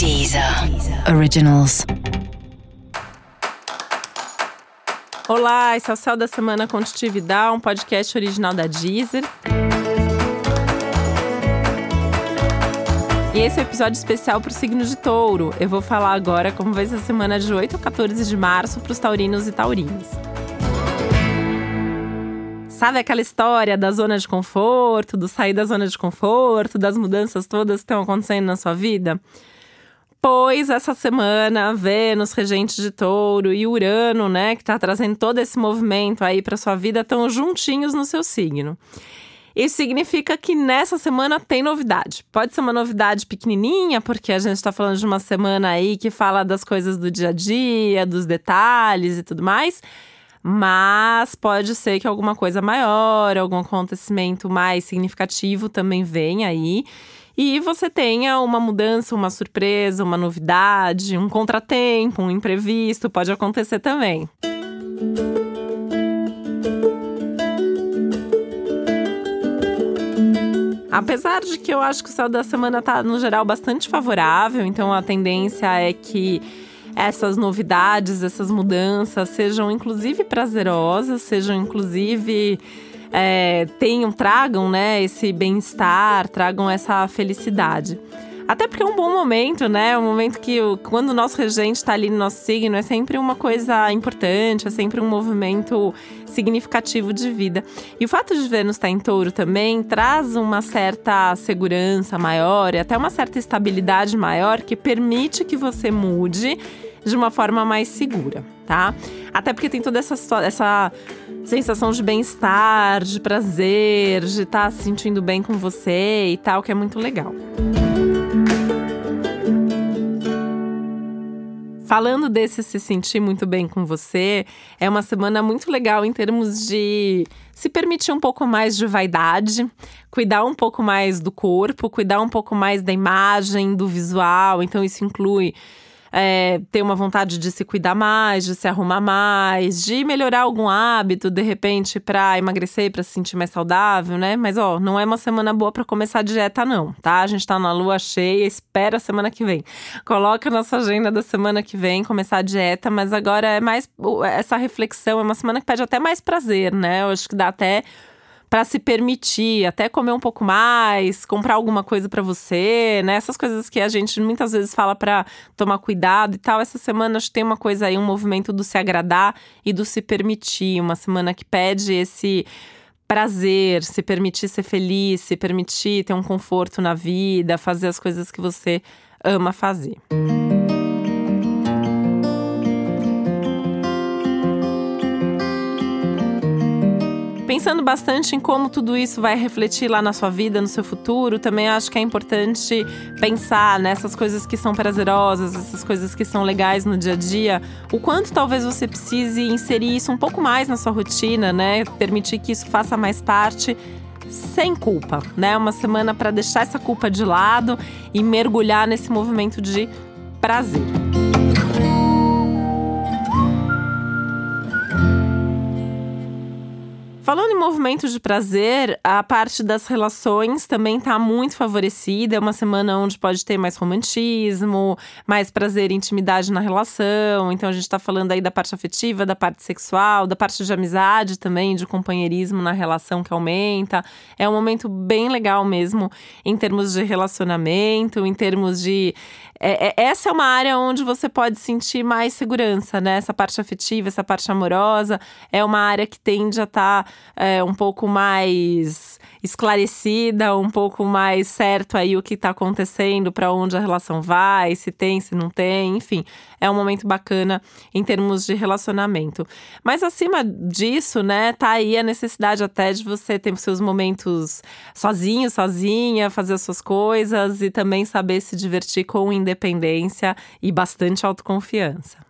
Deezer Originals. Olá, esse é o Céu da Semana Contitividade, um podcast original da Deezer. E esse é o um episódio especial para o signo de touro. Eu vou falar agora como vai ser a semana de 8 a 14 de março para os taurinos e taurinas. Sabe aquela história da zona de conforto, do sair da zona de conforto, das mudanças todas que estão acontecendo na sua vida? Pois essa semana, Vênus, regente de touro, e Urano, né, que está trazendo todo esse movimento aí para sua vida, estão juntinhos no seu signo. Isso significa que nessa semana tem novidade. Pode ser uma novidade pequenininha, porque a gente está falando de uma semana aí que fala das coisas do dia a dia, dos detalhes e tudo mais. Mas pode ser que alguma coisa maior, algum acontecimento mais significativo também venha aí. E você tenha uma mudança, uma surpresa, uma novidade, um contratempo, um imprevisto, pode acontecer também. Apesar de que eu acho que o céu da semana tá, no geral, bastante favorável, então a tendência é que essas novidades, essas mudanças sejam inclusive prazerosas, sejam inclusive é, tenham, tragam né, esse bem-estar, tragam essa felicidade. Até porque é um bom momento, né? Um momento que quando o nosso regente está ali no nosso signo é sempre uma coisa importante, é sempre um movimento significativo de vida. E o fato de Vênus estar tá em touro também traz uma certa segurança maior e até uma certa estabilidade maior que permite que você mude de uma forma mais segura, tá? Até porque tem toda essa, essa sensação de bem-estar, de prazer, de estar tá se sentindo bem com você e tal, que é muito legal. Falando desse se sentir muito bem com você, é uma semana muito legal em termos de se permitir um pouco mais de vaidade, cuidar um pouco mais do corpo, cuidar um pouco mais da imagem, do visual. Então, isso inclui é, ter uma vontade de se cuidar mais, de se arrumar mais, de melhorar algum hábito, de repente, para emagrecer, para se sentir mais saudável, né? Mas, ó, não é uma semana boa para começar a dieta, não, tá? A gente tá na lua cheia, espera a semana que vem. Coloca na sua agenda da semana que vem começar a dieta, mas agora é mais. Essa reflexão é uma semana que pede até mais prazer, né? Eu acho que dá até para se permitir, até comer um pouco mais, comprar alguma coisa para você, né? Essas coisas que a gente muitas vezes fala para tomar cuidado e tal. Essa semana acho que tem uma coisa aí, um movimento do se agradar e do se permitir, uma semana que pede esse prazer, se permitir ser feliz, se permitir ter um conforto na vida, fazer as coisas que você ama fazer. Música pensando bastante em como tudo isso vai refletir lá na sua vida, no seu futuro, também acho que é importante pensar nessas coisas que são prazerosas, essas coisas que são legais no dia a dia, o quanto talvez você precise inserir isso um pouco mais na sua rotina, né? Permitir que isso faça mais parte sem culpa, né? Uma semana para deixar essa culpa de lado e mergulhar nesse movimento de prazer. Falando em movimentos de prazer, a parte das relações também está muito favorecida. É uma semana onde pode ter mais romantismo, mais prazer e intimidade na relação. Então a gente está falando aí da parte afetiva, da parte sexual, da parte de amizade também, de companheirismo na relação que aumenta. É um momento bem legal mesmo em termos de relacionamento, em termos de é, é, essa é uma área onde você pode sentir mais segurança, né? Essa parte afetiva, essa parte amorosa é uma área que tende a estar tá, é, um pouco mais esclarecida, um pouco mais certo aí o que está acontecendo, para onde a relação vai, se tem, se não tem, enfim, é um momento bacana em termos de relacionamento. Mas acima disso, né, tá aí a necessidade até de você ter os seus momentos sozinho, sozinha, fazer as suas coisas e também saber se divertir com independência e bastante autoconfiança.